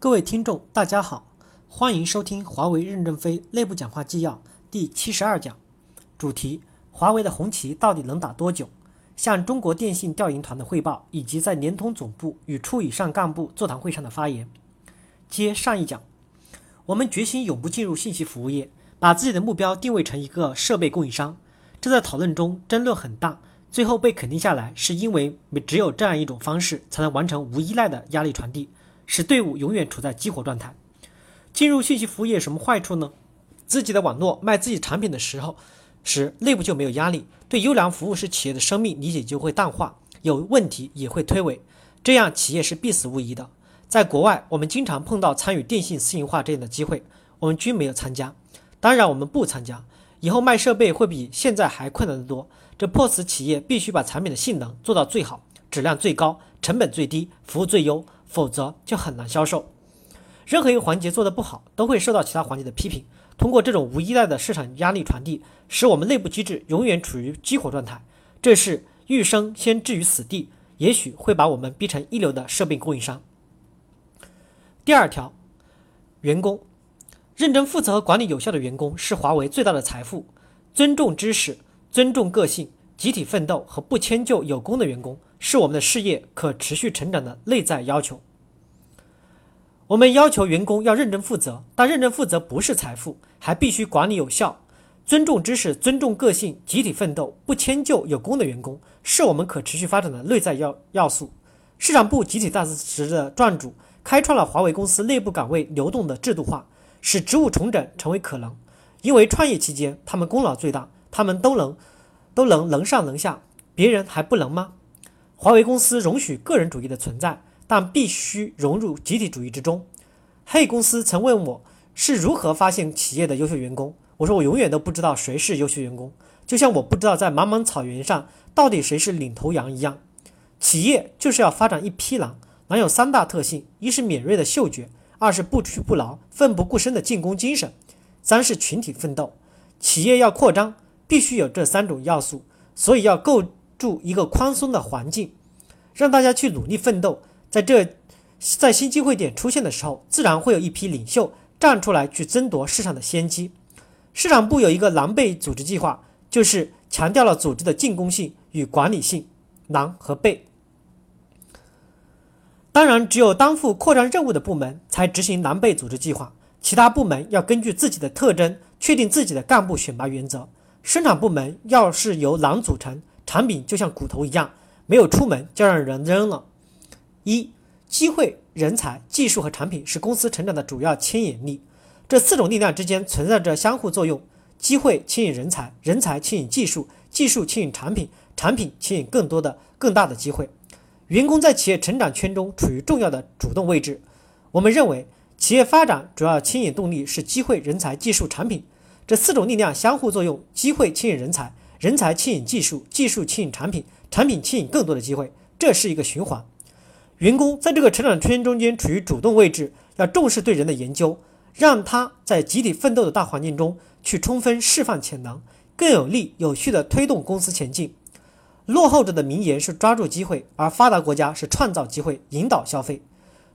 各位听众，大家好，欢迎收听华为任正非内部讲话纪要第七十二讲，主题：华为的红旗到底能打多久？向中国电信调研团的汇报，以及在联通总部与处以上干部座谈会上的发言。接上一讲，我们决心永不进入信息服务业，把自己的目标定位成一个设备供应商。这在讨论中争论很大，最后被肯定下来，是因为只有这样一种方式，才能完成无依赖的压力传递，使队伍永远处在激活状态。进入信息服务业有什么坏处呢？自己的网络卖自己产品的时候，时内部就没有压力，对优良服务是企业的生命理解就会淡化，有问题也会推诿，这样企业是必死无疑的。在国外，我们经常碰到参与电信私营化这样的机会，我们均没有参加。当然，我们不参加。以后卖设备会比现在还困难得多，这迫使企业必须把产品的性能做到最好，质量最高，成本最低，服务最优，否则就很难销售。任何一个环节做得不好，都会受到其他环节的批评。通过这种无依赖的市场压力传递，使我们内部机制永远处于激活状态，这是欲生先置于死地，也许会把我们逼成一流的设备供应商。第二条，员工。认真负责和管理有效的员工是华为最大的财富。尊重知识、尊重个性、集体奋斗和不迁就有功的员工是我们的事业可持续成长的内在要求。我们要求员工要认真负责，但认真负责不是财富，还必须管理有效。尊重知识、尊重个性、集体奋斗、不迁就有功的员工是我们可持续发展的内在要要素。市场部集体大辞职的撰主开创了华为公司内部岗位流动的制度化。使职务重整成为可能，因为创业期间他们功劳最大，他们都能都能能上能下，别人还不能吗？华为公司容许个人主义的存在，但必须融入集体主义之中。嘿公司曾问我是如何发现企业的优秀员工，我说我永远都不知道谁是优秀员工，就像我不知道在茫茫草原上到底谁是领头羊一样。企业就是要发展一匹狼，狼有三大特性：一是敏锐的嗅觉。二是不屈不挠、奋不顾身的进攻精神，三是群体奋斗。企业要扩张，必须有这三种要素，所以要构筑一个宽松的环境，让大家去努力奋斗。在这，在新机会点出现的时候，自然会有一批领袖站出来去争夺市场的先机。市场部有一个狼狈组织计划，就是强调了组织的进攻性与管理性，狼和狈。当然，只有担负扩张任务的部门才执行狼狈组织计划，其他部门要根据自己的特征确定自己的干部选拔原则。生产部门要是由狼组成，产品就像骨头一样，没有出门就让人扔了。一、机会、人才、技术和产品是公司成长的主要牵引力，这四种力量之间存在着相互作用，机会牵引人才，人才牵引技术，技术牵引产品，产品牵引更多的、更大的机会。员工在企业成长圈中处于重要的主动位置。我们认为，企业发展主要牵引动力是机会、人才、技术、产品这四种力量相互作用，机会牵引人才，人才牵引技术，技术牵引产品，产品牵引更多的机会，这是一个循环。员工在这个成长圈中间处于主动位置，要重视对人的研究，让他在集体奋斗的大环境中去充分释放潜能，更有力、有序地推动公司前进。落后者的名言是抓住机会，而发达国家是创造机会，引导消费。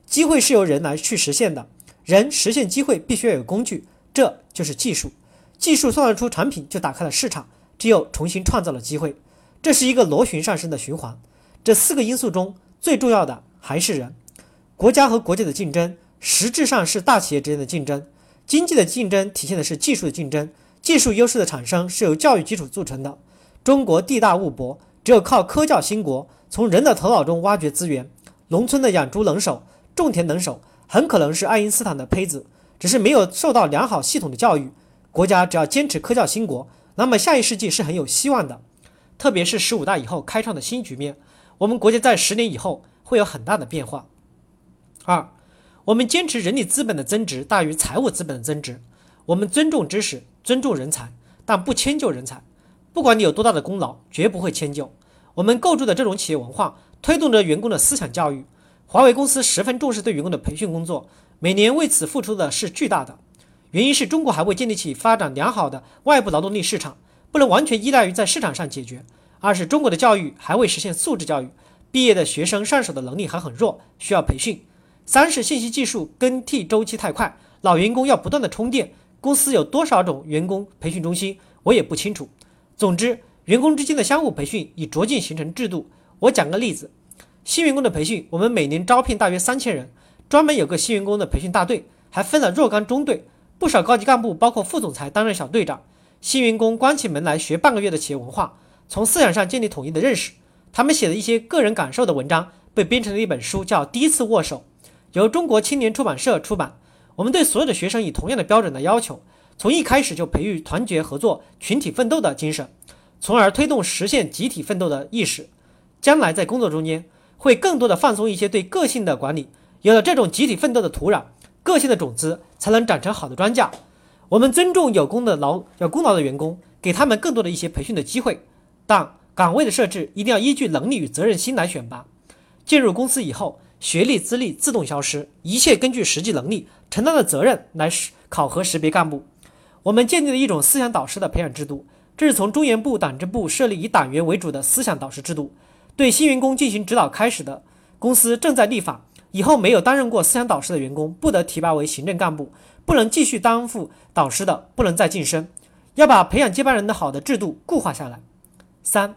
机会是由人来去实现的，人实现机会必须要有工具，这就是技术。技术创造出产品，就打开了市场，只有重新创造了机会。这是一个螺旋上升的循环。这四个因素中最重要的还是人。国家和国家的竞争，实质上是大企业之间的竞争。经济的竞争体现的是技术的竞争，技术优势的产生是由教育基础组成的。中国地大物博。只有靠科教兴国，从人的头脑中挖掘资源。农村的养猪能手、种田能手，很可能是爱因斯坦的胚子，只是没有受到良好系统的教育。国家只要坚持科教兴国，那么下一世纪是很有希望的。特别是十五大以后开创的新局面，我们国家在十年以后会有很大的变化。二，我们坚持人力资本的增值大于财务资本的增值。我们尊重知识，尊重人才，但不迁就人才。不管你有多大的功劳，绝不会迁就。我们构筑的这种企业文化，推动着员工的思想教育。华为公司十分重视对员工的培训工作，每年为此付出的是巨大的。原因是中国还未建立起发展良好的外部劳动力市场，不能完全依赖于在市场上解决；二是中国的教育还未实现素质教育，毕业的学生上手的能力还很弱，需要培训。三是信息技术更替周期太快，老员工要不断的充电。公司有多少种员工培训中心，我也不清楚。总之，员工之间的相互培训已逐渐形成制度。我讲个例子，新员工的培训，我们每年招聘大约三千人，专门有个新员工的培训大队，还分了若干中队，不少高级干部，包括副总裁担任小队长。新员工关起门来学半个月的企业文化，从思想上建立统一的认识。他们写的一些个人感受的文章被编成了一本书，叫《第一次握手》。由中国青年出版社出版。我们对所有的学生以同样的标准的要求，从一开始就培育团结合作、群体奋斗的精神，从而推动实现集体奋斗的意识。将来在工作中间会更多的放松一些对个性的管理。有了这种集体奋斗的土壤，个性的种子才能长成好的庄稼。我们尊重有功的劳有功劳的员工，给他们更多的一些培训的机会。但岗位的设置一定要依据能力与责任心来选拔。进入公司以后。学历资历自动消失，一切根据实际能力承担的责任来识考核识别干部。我们建立了一种思想导师的培养制度，这是从中研部党支部设立以党员为主的思想导师制度，对新员工进行指导开始的。公司正在立法，以后没有担任过思想导师的员工不得提拔为行政干部，不能继续担负导师的不能再晋升。要把培养接班人的好的制度固化下来。三，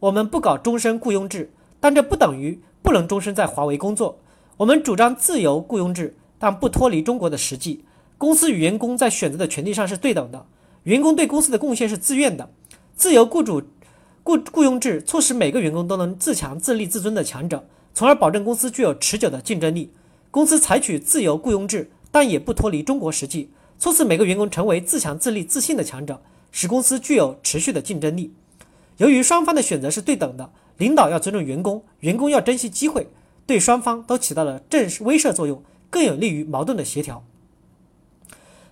我们不搞终身雇佣制，但这不等于。不能终身在华为工作。我们主张自由雇佣制，但不脱离中国的实际。公司与员工在选择的权利上是对等的，员工对公司的贡献是自愿的。自由雇主雇雇佣制促使每个员工都能自强自立自尊的强者，从而保证公司具有持久的竞争力。公司采取自由雇佣制，但也不脱离中国实际，促使每个员工成为自强自立自信的强者，使公司具有持续的竞争力。由于双方的选择是对等的。领导要尊重员工，员工要珍惜机会，对双方都起到了正威慑作用，更有利于矛盾的协调。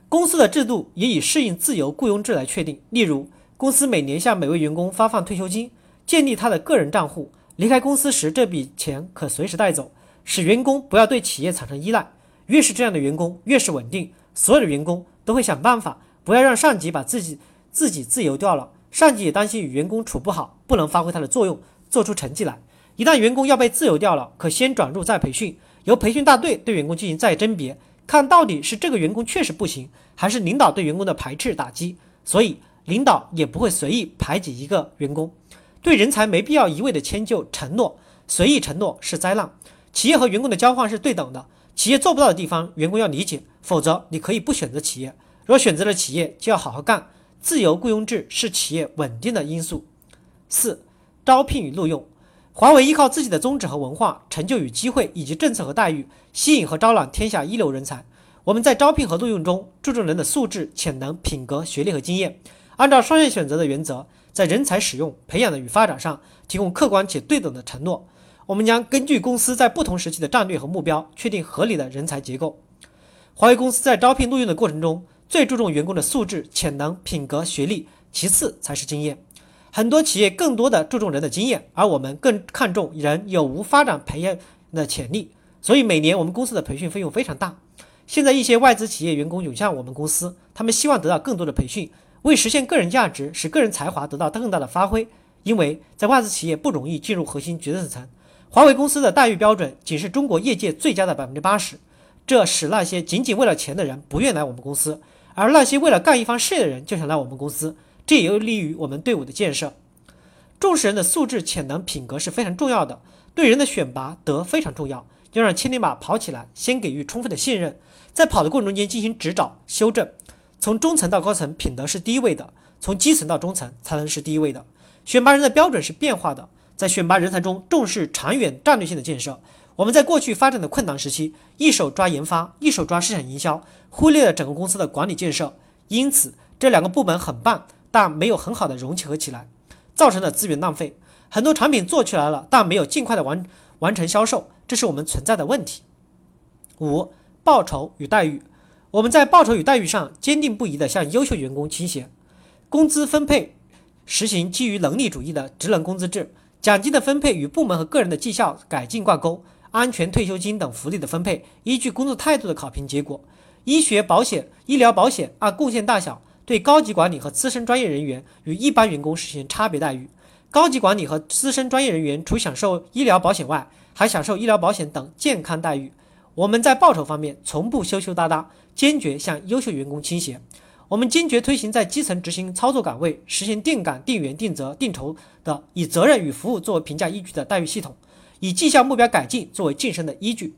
公司的制度也以适应自由雇佣制来确定，例如，公司每年向每位员工发放退休金，建立他的个人账户，离开公司时这笔钱可随时带走，使员工不要对企业产生依赖。越是这样的员工，越是稳定，所有的员工都会想办法，不要让上级把自己自己自由掉了。上级也担心与员工处不好，不能发挥他的作用。做出成绩来。一旦员工要被自由掉了，可先转入再培训，由培训大队对员工进行再甄别，看到底是这个员工确实不行，还是领导对员工的排斥打击。所以领导也不会随意排挤一个员工。对人才没必要一味的迁就承诺，随意承诺是灾难。企业和员工的交换是对等的，企业做不到的地方，员工要理解，否则你可以不选择企业。若选择了企业，就要好好干。自由雇佣制是企业稳定的因素。四。招聘与录用，华为依靠自己的宗旨和文化、成就与机会，以及政策和待遇，吸引和招揽天下一流人才。我们在招聘和录用中注重人的素质、潜能、品格、学历和经验，按照双向选择的原则，在人才使用、培养的与发展上提供客观且对等的承诺。我们将根据公司在不同时期的战略和目标，确定合理的人才结构。华为公司在招聘录用的过程中，最注重员工的素质、潜能、品格、学历，其次才是经验。很多企业更多的注重人的经验，而我们更看重人有无发展培养的潜力。所以每年我们公司的培训费用非常大。现在一些外资企业员工涌向我们公司，他们希望得到更多的培训，为实现个人价值，使个人才华得到更大的发挥。因为在外资企业不容易进入核心决策层，华为公司的待遇标准仅是中国业界最佳的百分之八十，这使那些仅仅为了钱的人不愿来我们公司，而那些为了干一番事业的人就想来我们公司。这也有利于我们队伍的建设。重视人的素质、潜能、品格是非常重要的，对人的选拔德非常重要。要让千里马跑起来，先给予充分的信任，在跑的过程中间进行指导、修正。从中层到高层，品德是第一位的；从基层到中层，才能是第一位的。选拔人的标准是变化的，在选拔人才中重视长远战略性的建设。我们在过去发展的困难时期，一手抓研发，一手抓市场营销，忽略了整个公司的管理建设，因此这两个部门很棒。但没有很好的融合起来，造成了资源浪费。很多产品做出来了，但没有尽快的完完成销售，这是我们存在的问题。五、报酬与待遇，我们在报酬与待遇上坚定不移地向优秀员工倾斜。工资分配实行基于能力主义的职能工资制，奖金的分配与部门和个人的绩效改进挂钩，安全退休金等福利的分配依据工作态度的考评结果。医学保险、医疗保险按贡献大小。对高级管理和资深专业人员与一般员工实行差别待遇。高级管理和资深专业人员除享受医疗保险外，还享受医疗保险等健康待遇。我们在报酬方面从不羞羞答答，坚决向优秀员工倾斜。我们坚决推行在基层执行操作岗位实行定岗、定员、定责、定酬的以责任与服务作为评价依据的待遇系统，以绩效目标改进作为晋升的依据。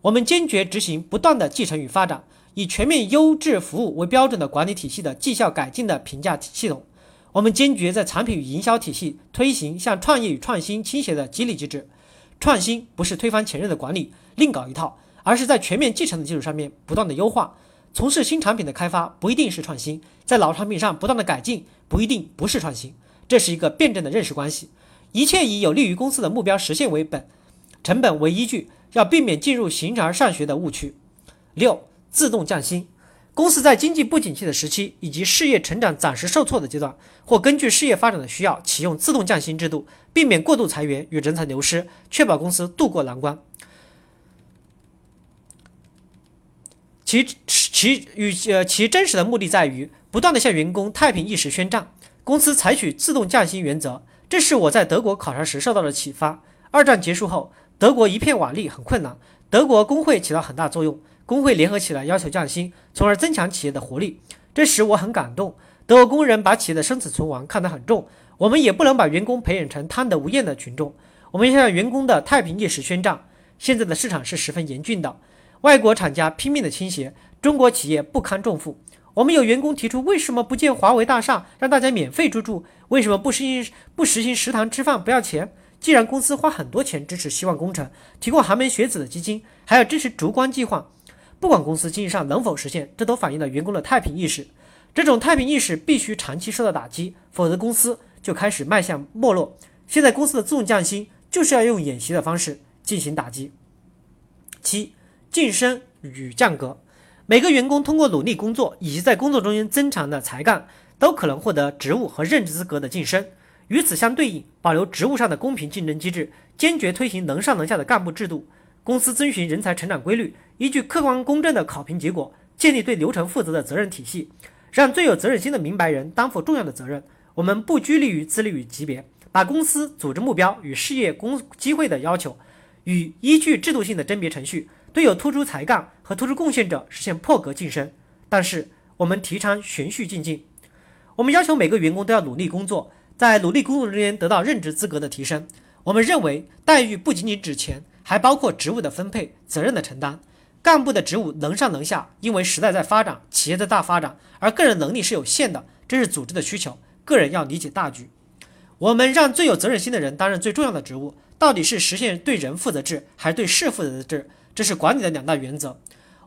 我们坚决执行不断的继承与发展，以全面优质服务为标准的管理体系的绩效改进的评价系统。我们坚决在产品与营销体系推行向创业与创新倾斜的激励机制。创新不是推翻前任的管理，另搞一套，而是在全面继承的基础上面不断的优化。从事新产品的开发不一定是创新，在老产品上不断的改进不一定不是创新，这是一个辩证的认识关系。一切以有利于公司的目标实现为本，成本为依据，要避免进入形而上学的误区。六、自动降薪。公司在经济不景气的时期以及事业成长暂时受挫的阶段，或根据事业发展的需要启用自动降薪制度，避免过度裁员与人才流失，确保公司渡过难关。其其与呃其真实的目的在于不断的向员工太平意识宣战。公司采取自动降薪原则，这是我在德国考察时受到的启发。二战结束后，德国一片瓦砾，很困难。德国工会起到很大作用，工会联合起来要求降薪，从而增强企业的活力。这使我很感动。德国工人把企业的生死存亡看得很重，我们也不能把员工培养成贪得无厌的群众。我们要向员工的太平意识宣战。现在的市场是十分严峻的。外国厂家拼命的倾斜，中国企业不堪重负。我们有员工提出，为什么不建华为大厦，让大家免费入住？为什么不实行不实行食堂吃饭不要钱？既然公司花很多钱支持希望工程，提供寒门学子的基金，还要支持烛光计划，不管公司经济上能否实现，这都反映了员工的太平意识。这种太平意识必须长期受到打击，否则公司就开始迈向没落。现在公司的自动降薪，就是要用演习的方式进行打击。七。晋升与降格，每个员工通过努力工作以及在工作中间增长的才干，都可能获得职务和任职资格的晋升。与此相对应，保留职务上的公平竞争机制，坚决推行能上能下的干部制度。公司遵循人才成长规律，依据客观公正的考评结果，建立对流程负责的责任体系，让最有责任心的明白人担负重要的责任。我们不拘泥于资历与级别，把公司组织目标与事业工机会的要求，与依据制度性的甄别程序。对有突出才干和突出贡献者实现破格晋升，但是我们提倡循序渐进。我们要求每个员工都要努力工作，在努力工作中间得到任职资格的提升。我们认为待遇不仅仅指钱，还包括职务的分配、责任的承担。干部的职务能上能下，因为时代在发展，企业在大发展，而个人能力是有限的，这是组织的需求。个人要理解大局。我们让最有责任心的人担任最重要的职务，到底是实现对人负责制，还是对事负责制？这是管理的两大原则。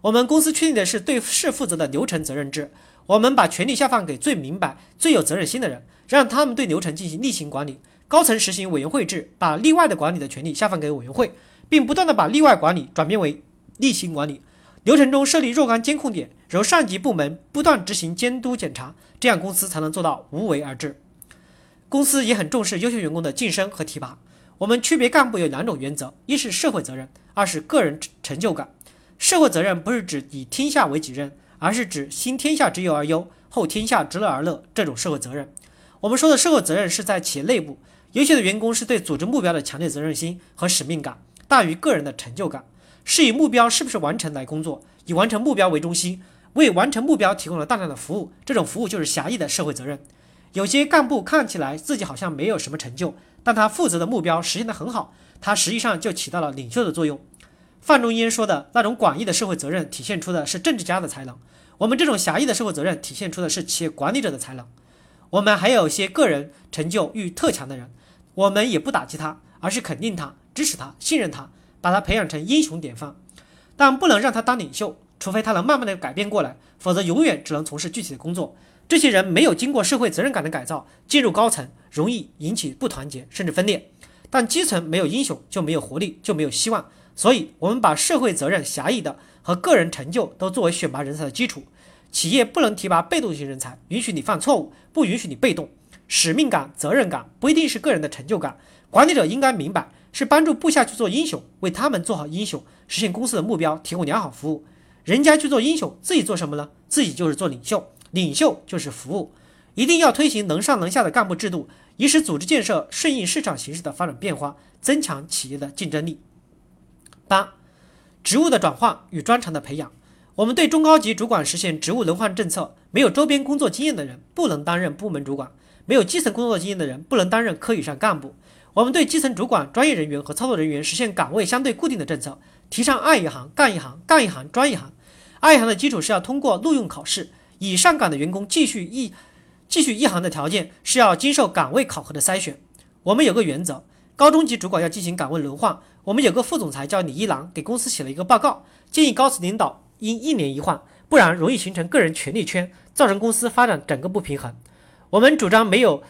我们公司确定的是对事负责的流程责任制。我们把权力下放给最明白、最有责任心的人，让他们对流程进行例行管理。高层实行委员会制，把例外的管理的权利下放给委员会，并不断的把例外管理转变为例行管理。流程中设立若干监控点，由上级部门不断执行监督检查，这样公司才能做到无为而治。公司也很重视优秀员工的晋升和提拔。我们区别干部有两种原则：一是社会责任。二是个人成就感，社会责任不是指以天下为己任，而是指先天下之忧而忧，后天下之乐而乐这种社会责任。我们说的社会责任是在企业内部，优秀的员工是对组织目标的强烈责任心和使命感大于个人的成就感，是以目标是不是完成来工作，以完成目标为中心，为完成目标提供了大量的服务，这种服务就是狭义的社会责任。有些干部看起来自己好像没有什么成就，但他负责的目标实现的很好。他实际上就起到了领袖的作用。范仲淹说的那种广义的社会责任，体现出的是政治家的才能；我们这种狭义的社会责任，体现出的是企业管理者的才能。我们还有些个人成就欲特强的人，我们也不打击他，而是肯定他、支持他、信任他，把他培养成英雄典范。但不能让他当领袖，除非他能慢慢的改变过来，否则永远只能从事具体的工作。这些人没有经过社会责任感的改造，进入高层容易引起不团结，甚至分裂。但基层没有英雄，就没有活力，就没有希望。所以，我们把社会责任狭义的和个人成就都作为选拔人才的基础。企业不能提拔被动型人才，允许你犯错误，不允许你被动。使命感、责任感不一定是个人的成就感。管理者应该明白，是帮助部下去做英雄，为他们做好英雄，实现公司的目标，提供良好服务。人家去做英雄，自己做什么呢？自己就是做领袖，领袖就是服务。一定要推行能上能下的干部制度。以使组织建设顺应市场形势的发展变化，增强企业的竞争力。八、职务的转换与专长的培养。我们对中高级主管实现职务轮换政策，没有周边工作经验的人不能担任部门主管，没有基层工作经验的人不能担任科以上干部。我们对基层主管、专业人员和操作人员实现岗位相对固定的政策，提倡爱一行干一行，干一行专一行。爱一行的基础是要通过录用考试，已上岗的员工继续一继续一行的条件是要经受岗位考核的筛选。我们有个原则，高中级主管要进行岗位轮换。我们有个副总裁叫李一郎，给公司写了一个报告，建议高层领导。应一年一换，不然容易形成个人权力圈，造成公司发展整个不平衡。我们主张没有，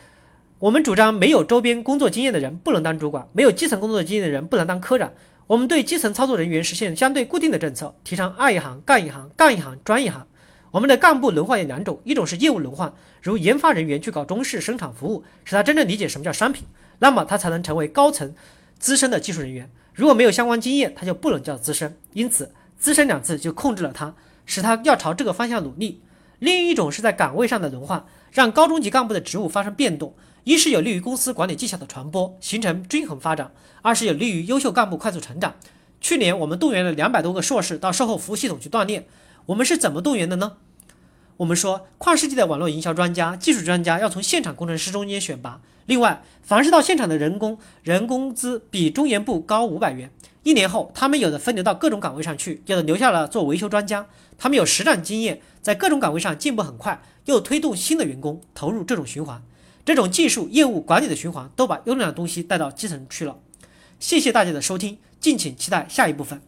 我们主张没有周边工作经验的人不能当主管，没有基层工作经验的人不能当科长。我们对基层操作人员实现相对固定的政策，提倡爱一行干一行，干一行专一行。我们的干部轮换有两种，一种是业务轮换，如研发人员去搞中式生产服务，使他真正理解什么叫商品，那么他才能成为高层资深的技术人员。如果没有相关经验，他就不能叫资深。因此。资深两字就控制了他，使他要朝这个方向努力。另一种是在岗位上的轮换，让高中级干部的职务发生变动，一是有利于公司管理技巧的传播，形成均衡发展；二是有利于优秀干部快速成长。去年我们动员了两百多个硕士到售后服务系统去锻炼。我们是怎么动员的呢？我们说，跨世纪的网络营销专家、技术专家要从现场工程师中间选拔。另外，凡是到现场的人工人工资比中研部高五百元。一年后，他们有的分流到各种岗位上去，有的留下了做维修专家。他们有实战经验，在各种岗位上进步很快，又推动新的员工投入这种循环，这种技术、业务、管理的循环，都把优良的东西带到基层去了。谢谢大家的收听，敬请期待下一部分。